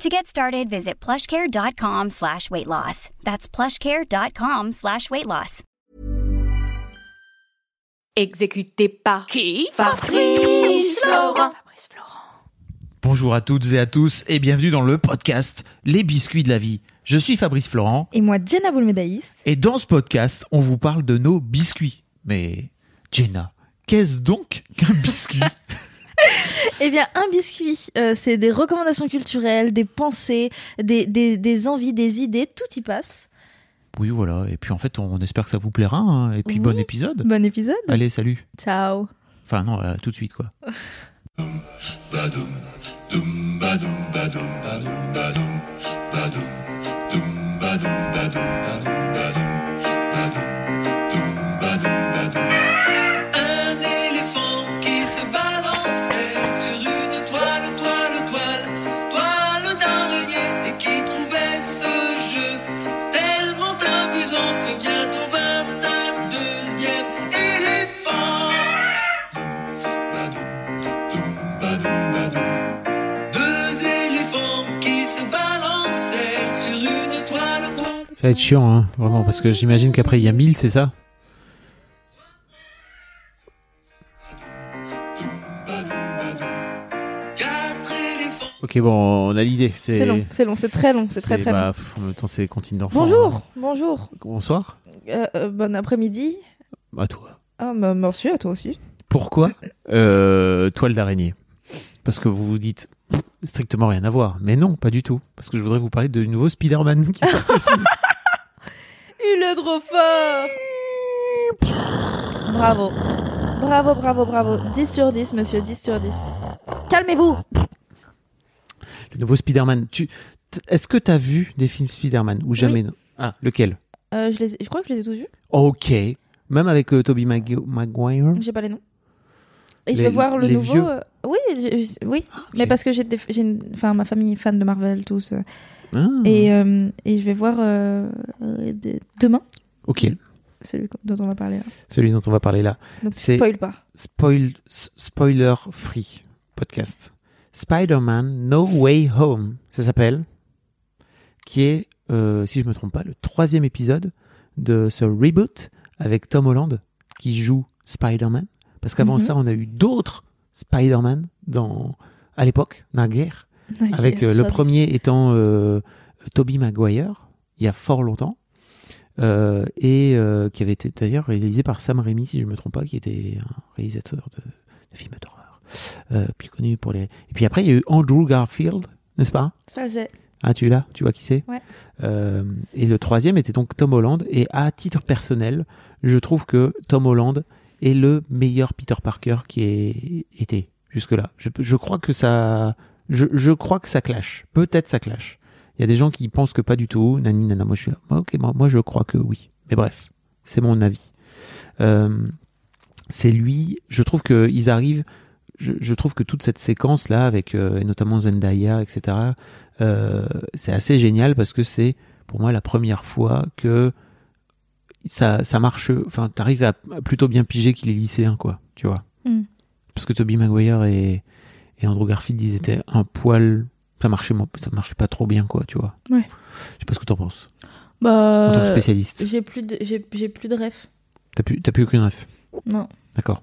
To get started, visit plushcare.com slash weight loss. That's plushcare.com slash weight loss. Exécuté par qui? Fabrice Florent. Fabrice Florent. Bonjour à toutes et à tous et bienvenue dans le podcast Les biscuits de la vie. Je suis Fabrice Florent Et moi, Jenna Boulmedaïs. et dans ce podcast, on vous parle de nos biscuits. Mais Jenna, qu'est-ce donc qu'un biscuit? Eh bien, un biscuit, euh, c'est des recommandations culturelles, des pensées, des, des, des envies, des idées, tout y passe. Oui, voilà. Et puis en fait, on espère que ça vous plaira. hein. Et puis Oui. bon épisode. Bon épisode. Allez, salut. Ciao. Enfin non, là, tout de suite quoi. Ça va être chiant, hein, vraiment, parce que j'imagine qu'après il y a 1000, c'est ça? Ok, bon, on a l'idée. C'est long, c'est long, c'est très long, c'est très très bah, long. pff, En même temps, c'est continue d'enfant. Bonjour, bonjour. Bonsoir. Euh, euh, bon après-midi. À toi. Ah, bah, merci à toi aussi. Pourquoi euh, toile d'araignée? Parce que vous vous dites strictement rien à voir. Mais non, pas du tout. Parce que je voudrais vous parler de nouveau Spider-Man qui est sorti aussi. Il est trop fort Bravo. Bravo, bravo, bravo. 10 sur 10, monsieur, 10 sur 10. Calmez-vous Le nouveau Spider-Man. Tu... Est-ce que tu as vu des films Spider-Man ou jamais? Non Ah, lequel? Euh, je, les je crois que je les ai tous vus. Ok. Même avec euh, Tobey Mag- Maguire? J'ai pas les noms. Et je vais voir le nouveau. vieux. euh, Oui, oui. ok. Mais parce que j'ai, une- enfin, ma famille est fan de Marvel tous. euh, Ah, Et, euh, et je vais voir euh, de- demain Ok, celui dont on va parler là. celui dont on va parler là. Donc spoil pas. Spoil, spoiler free podcast. Spider-Man No Way Home, ça s'appelle, qui est, euh, si je me trompe pas, le troisième épisode de ce reboot avec Tom Holland qui joue Spider-Man. Parce qu'avant Mhm. ça, on a eu d'autres Spider-Man dans, à l'époque, dans la guerre, avec euh, le premier étant euh, Tobey Maguire, il y a fort longtemps. euh, et euh, qui avait été d'ailleurs réalisé par Sam Raimi, si je ne me trompe pas, qui était un réalisateur de, de films d'horreur, plus connu pour les. Et puis après, il y a eu Andrew Garfield, n'est-ce pas? Ça j'ai. Ah, tu l'as Tu vois qui c'est? Ouais. Et le troisième était donc Tom Holland. Et à titre personnel, je trouve que Tom Holland est le meilleur Peter Parker qui ait été jusque-là. Je, je crois que ça, je, je crois que ça clash. Peut-être ça clash. Il y a des gens qui pensent que pas du tout. Nani, nana, moi je suis là. Ok, moi, moi je crois que oui. Mais bref, c'est mon avis. Euh, c'est lui. Je trouve que ils arrivent. Je, je trouve que toute cette séquence là, avec euh, et notamment Zendaya, etc. euh, c'est assez génial parce que c'est pour moi la première fois que ça, ça marche. Enfin, t'arrives à à plutôt bien piger qu'il est lycéen, quoi. Tu vois. Mm. Parce que Toby Maguire et, et Andrew Garfield, ils étaient un poil. Ça marchait, ça marchait pas trop bien, quoi, tu vois. Ouais. Je sais pas ce que t'en penses. Bah. En tant que spécialiste. J'ai plus de j'ai, j'ai plus de ref. T'as plus, t'as plus aucune ref. Non. D'accord.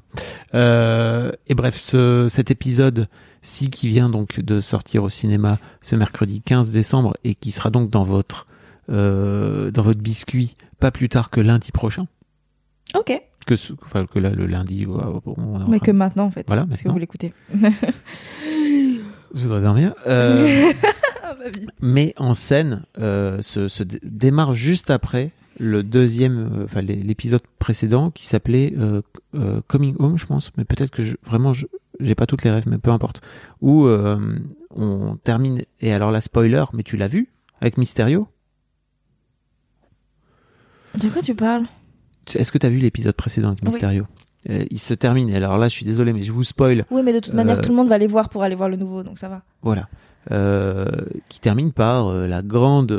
Euh, et bref, ce, cet épisode-ci qui vient donc de sortir au cinéma ce mercredi 15 décembre et qui sera donc dans votre, euh, dans votre biscuit pas plus tard que lundi prochain. Ok. Que, ce- enfin, que là, le lundi. on est en Mais train- que maintenant en fait. Voilà, Parce que maintenant. vous l'écoutez. Je voudrais dormir. Euh, Ah, mais en scène euh, se, se dé- démarre juste après le deuxième, euh, enfin l'é- l'épisode précédent qui s'appelait euh, euh, Coming Home, je pense. Mais peut-être que je, vraiment, je- j'ai pas toutes les rêves, mais peu importe. Où euh, on termine. Et alors la spoiler, mais tu l'as vu avec Mysterio? De quoi tu parles est-ce que tu as vu l'épisode précédent avec Oui. Mysterio Euh, Il se termine. Alors là, je suis désolé, mais je vous spoil. Oui, mais de toute manière, Euh, tout le monde va aller voir pour aller voir le nouveau, donc ça va. Voilà. Euh, qui termine par euh, la grande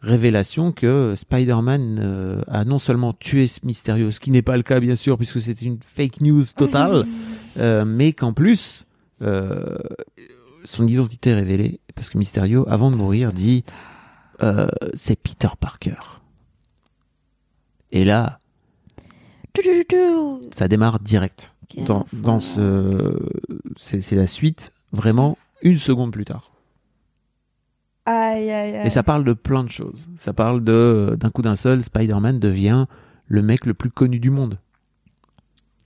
révélation que Spider-Man a non seulement tué ce Mysterio, ce qui n'est pas le cas bien sûr puisque c'était une fake news totale, mais qu'en plus euh, son identité est révélée parce que Mysterio, avant de mourir, dit euh, c'est Peter Parker. Et là, ça démarre direct. Dans, dans ce, c'est la suite vraiment une seconde plus tard. Aïe, aïe, aïe. Et ça parle de plein de choses. Ça parle de d'un coup d'un seul, Spider-Man devient le mec le plus connu du monde.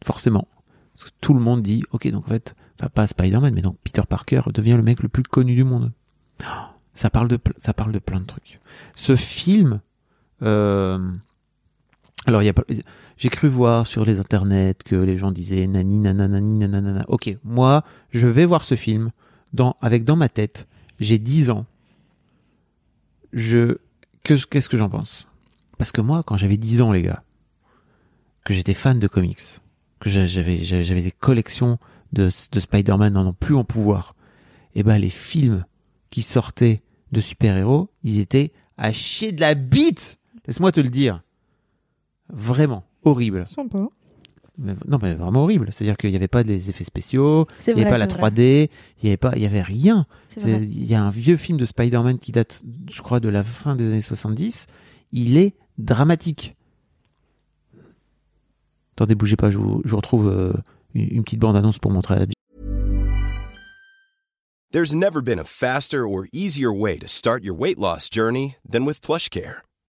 Forcément. Parce que tout le monde dit, ok, donc en fait, enfin pas Spider-Man, mais donc Peter Parker devient le mec le plus connu du monde. Oh, Ça parle de, ça parle de plein de trucs. Ce film, euh, alors pas, j'ai cru voir sur les internets que les gens disaient nani nananani nanana. Ok, moi, je vais voir ce film dans, avec dans ma tête, j'ai 10 ans je que qu'est-ce que j'en pense? Parce que moi, quand j'avais 10 ans, les gars, que j'étais fan de comics, que j'a- j'avais des collections de, de Spider-Man en plus en pouvoir, et ben les films qui sortaient de super-héros, ils étaient à chier de la bite. Laisse-moi te le dire. Vraiment horrible. Sympa. Mais- non mais vraiment horrible. C'est-à-dire qu'il n'y avait pas des effets spéciaux, C'est il n'y avait pas la c'est vrai. 3D, il n'y avait pas, il y avait rien. C'est C'est- vrai. Il y a un vieux film de Spider-Man qui date, je crois, de la fin des années 70. Il est dramatique. Attendez, bougez pas, je vous, je vous retrouve euh, une, une petite bande-annonce pour montrer à There's never been a faster or easier way to start your weight loss journey than with PlushCare.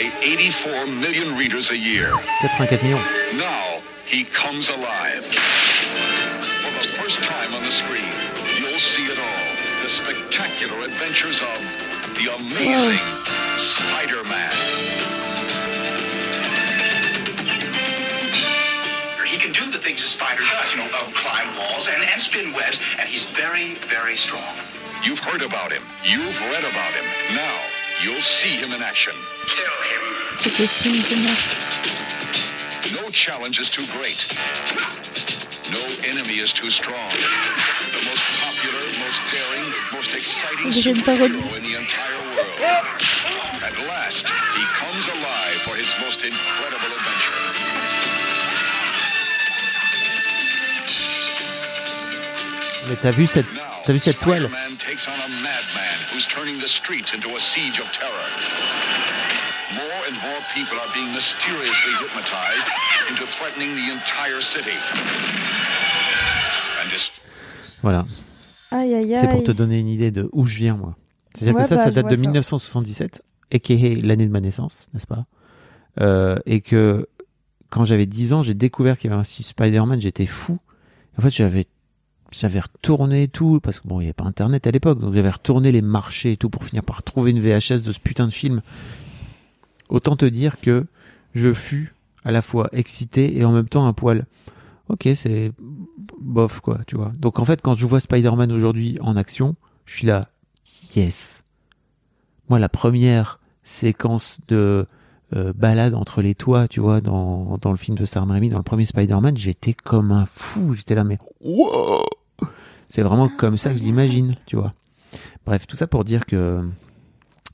by 84 million readers a year. 84 millions. Now he comes alive. For the first time on the screen, you'll see it all. The spectacular adventures of the amazing Spider-Man. He can do the things a spider does, you know, uh, climb walls and, and spin webs, and he's very, very strong. You've heard about him. You've read about him. Now you'll see him in action. Kill him. Ce costume, il fait mal. No challenge is too great. No enemy is too strong. The most popular, most daring, most exciting On dirait une parodie. superhero in the entire world. At last, he comes alive for his most incredible adventure. Mais t'as vu cette, Now, t'as vu cette toile Spider-Man takes on a madman who's turning the streets into a siege of terror. More and more people are being mysteriously hypnotized into threatening the entire city. And this Voilà. Aïe, aïe, aïe. C'est pour te donner une idée de où je viens, moi. C'est-à-dire Ouais, que ça, bah, ça date de ça. 1977, a.k.a. l'année de ma naissance, n'est-ce pas? Euh, Et que quand j'avais 10 ans, j'ai découvert qu'il y avait un Spider-Man, j'étais fou. En fait, j'avais j'avais retourné tout, parce que bon, il n'y avait pas Internet à l'époque, donc j'avais retourné les marchés et tout pour finir par trouver une VHS de ce putain de film. Autant te dire que je fus à la fois excité et en même temps un poil. Ok, c'est bof, quoi, tu vois. Donc en fait, quand je vois Spider-Man aujourd'hui en action, je suis là, yes. Moi, la première séquence de euh, balade entre les toits, tu vois, dans, dans le film de Sam Raimi, dans le premier Spider-Man, j'étais comme un fou. J'étais là, mais wow C'est vraiment comme ça que je l'imagine, tu vois. Bref, tout ça pour dire que,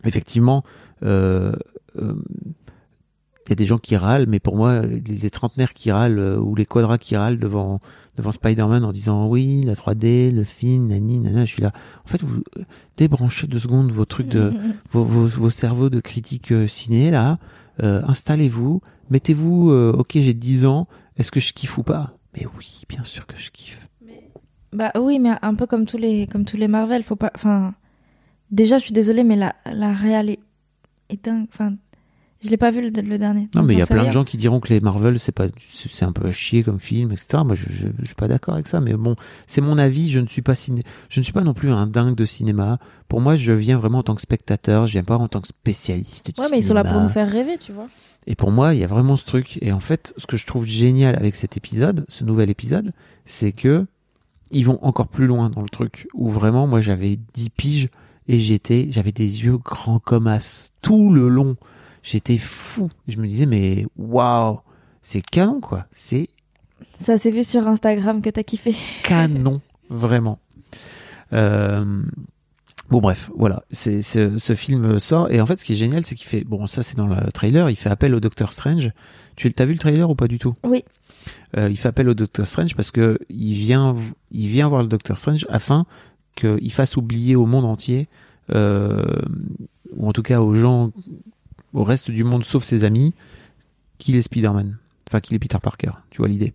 effectivement, euh, il y a des gens qui râlent, mais pour moi, les, trentenaires qui râlent euh, ou les quadras qui râlent devant devant Spider-Man en disant oui, la 3D, le film, nani, nana, je suis là. En fait, vous euh, débranchez deux secondes vos trucs de vos, vos, vos cerveaux de critique euh, ciné là, euh, installez-vous, mettez-vous, euh, ok, j'ai 10 ans, est-ce que je kiffe ou pas? Mais oui, bien sûr que je kiffe. Bah oui, mais un peu comme tous les, comme tous les Marvel, faut pas. Enfin, déjà, je suis désolée, mais la, la réal est, est dingue. Enfin, je l'ai pas vu le, le dernier. Non, mais il y a plein de gens qui diront que les Marvel, c'est pas, c'est un peu à chier comme film, etc. Moi, je, je, je suis pas d'accord avec ça, mais bon, c'est mon avis. Je ne suis pas ciné, je ne suis pas non plus un dingue de cinéma. Pour moi, je viens vraiment en tant que spectateur. Je viens pas en tant que spécialiste. Du Ouais, mais ils sont là pour nous faire rêver, tu vois. Et pour moi, il y a vraiment ce truc. Et en fait, ce que je trouve génial avec cet épisode, ce nouvel épisode, c'est que ils vont encore plus loin dans le truc. Où vraiment, moi, j'avais 10 piges et j'étais, j'avais des yeux grands comme as tout le long. J'étais fou. Je me disais, mais waouh, c'est canon, quoi. C'est Ça s'est vu sur Instagram que t'as kiffé. canon, vraiment. Euh, Bon bref, voilà, c'est ce film sort et en fait ce qui est génial c'est qu'il fait bon ça c'est dans le trailer, il fait appel au Docteur Strange. Tu t'as vu le trailer ou pas du tout? Oui. Euh, il fait appel au Docteur Strange parce que il vient il vient voir le Docteur Strange afin qu'il fasse oublier au monde entier euh, ou en tout cas aux gens au reste du monde sauf ses amis qu'il est Spider-Man. Enfin, qu'il est Peter Parker, tu vois l'idée.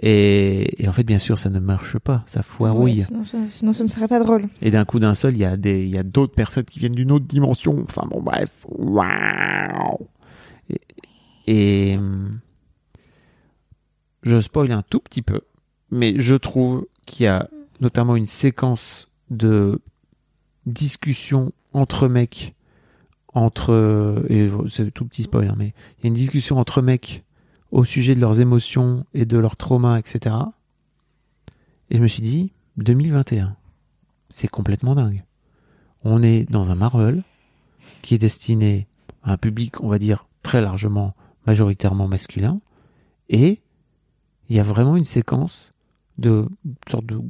Et, et en fait, bien sûr, ça ne marche pas, ça foirouille. Ouais, sinon, ça, sinon, ne serait pas drôle. Et d'un coup d'un seul, il y a des, il y a d'autres personnes qui viennent d'une autre dimension. Enfin bon, bref, waouh. Et, et, hum, je spoil un tout petit peu, mais je trouve qu'il y a notamment une séquence de discussion entre mecs, entre et c'est tout petit spoil, hein, mais il y a une discussion entre mecs au sujet de leurs émotions et de leurs traumas, etc. Et je me suis dit, 2021 c'est complètement dingue. On est dans un Marvel qui est destiné à un public, on va dire, très largement, majoritairement masculin, et il y a vraiment une séquence de une sorte de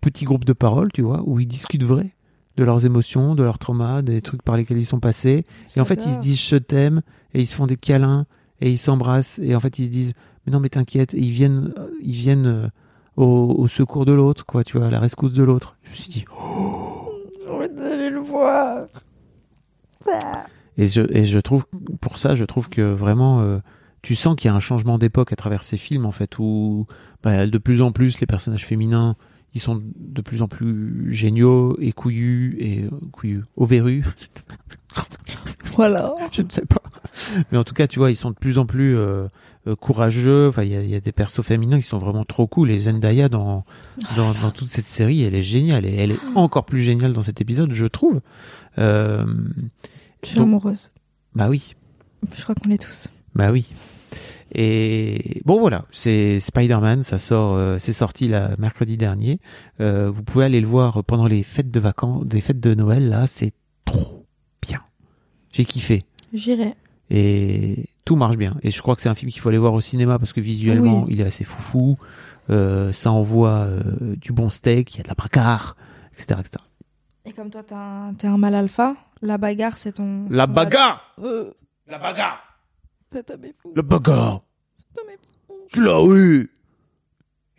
petit groupe de paroles, tu vois, où ils discutent vrai de leurs émotions, de leurs traumas, des trucs par lesquels ils sont passés. Et en fait, ils se disent je t'aime, et ils se font des câlins, et ils s'embrassent, et en fait, ils se disent mais non, mais t'inquiète, et ils viennent, ils viennent euh, au, au secours de l'autre, quoi, tu vois, à la rescousse de l'autre. Je me suis dit, J'ai envie d'aller le voir. Et je, et je trouve, pour ça, je trouve que vraiment, euh, tu sens qu'il y a un changement d'époque à travers ces films, en fait, où bah, de plus en plus les personnages féminins, ils sont de plus en plus géniaux et couillus et euh, couillus, ovérus. Voilà. je ne sais pas. Mais en tout cas, tu vois, ils sont de plus en plus euh, euh, courageux. Enfin, il y a, il y a des persos féminins qui sont vraiment trop cool. Et Zendaya dans dans, dans toute cette série, elle est géniale et elle est encore plus géniale dans cet épisode, je trouve. Euh, Je suis donc- amoureuse. bah oui. Je crois qu'on l'est tous. Bah oui. Et bon voilà, c'est Spider-Man, ça sort, euh, c'est sorti là mercredi dernier. Euh, vous pouvez aller le voir pendant les fêtes de vacances, des fêtes de Noël là, c'est trop bien. J'ai kiffé J'irai. Et tout marche bien. Et je crois que c'est un film qu'il faut aller voir au cinéma parce que visuellement Oui. il est assez foufou. Euh, ça envoie euh, du bon steak, il y a de la bagarre, etc., etc. Et comme toi, t'es un, mal alpha, la bagarre, c'est ton. La ton- bagarre, Euh, la bagarre, cet homme est fou. la bagarre. Cet homme est fou. Je la oui.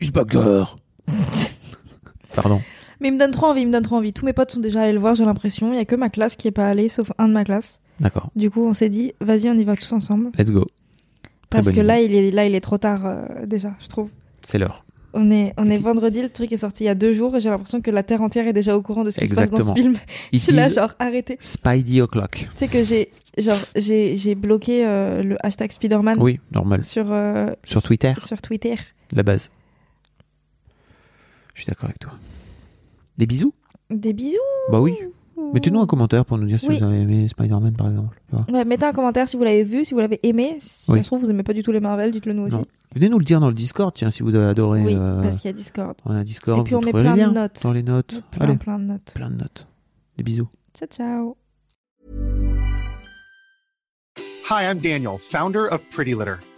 Il se bagarre. Pardon. Mais il me donne trop envie, il me donne trop envie. Tous mes potes sont déjà allés le voir, j'ai l'impression. Il y a que ma classe qui est pas allée, sauf un de ma classe. D'accord. Du coup, on s'est dit, vas-y, on y va tous ensemble. Let's go. Parce que là, il est, là, il est trop tard euh, déjà, je trouve. C'est l'heure. On est, on est vendredi, le truc est sorti il y a deux jours et j'ai l'impression que la terre entière est déjà au courant de ce qui se passe dans ce film. Je suis là, genre, arrêtez. Spidey o'clock. Tu sais que j'ai, genre, j'ai, j'ai bloqué euh, le hashtag Spider-Man Oui, normal. sur, euh, Sur Twitter, sur Twitter. la base. Je suis d'accord avec toi. Des bisous? Des bisous. Bah oui. Mettez-nous un commentaire pour nous dire si Oui. vous avez aimé Spider-Man par exemple. Ouais, mettez un commentaire si vous l'avez vu, si vous l'avez aimé. Si Oui. ça se trouve, vous aimez pas du tout les Marvel, dites-le nous aussi. Non. Venez nous le dire dans le Discord, tiens, si vous avez adoré. Oui, euh, parce qu'il y a Discord. on a Discord. Et puis on met plein de notes. Dans les notes. Plein, Allez, plein de notes. plein de notes. Des bisous. Ciao, ciao. Hi, I'm Daniel, founder of Pretty Litter.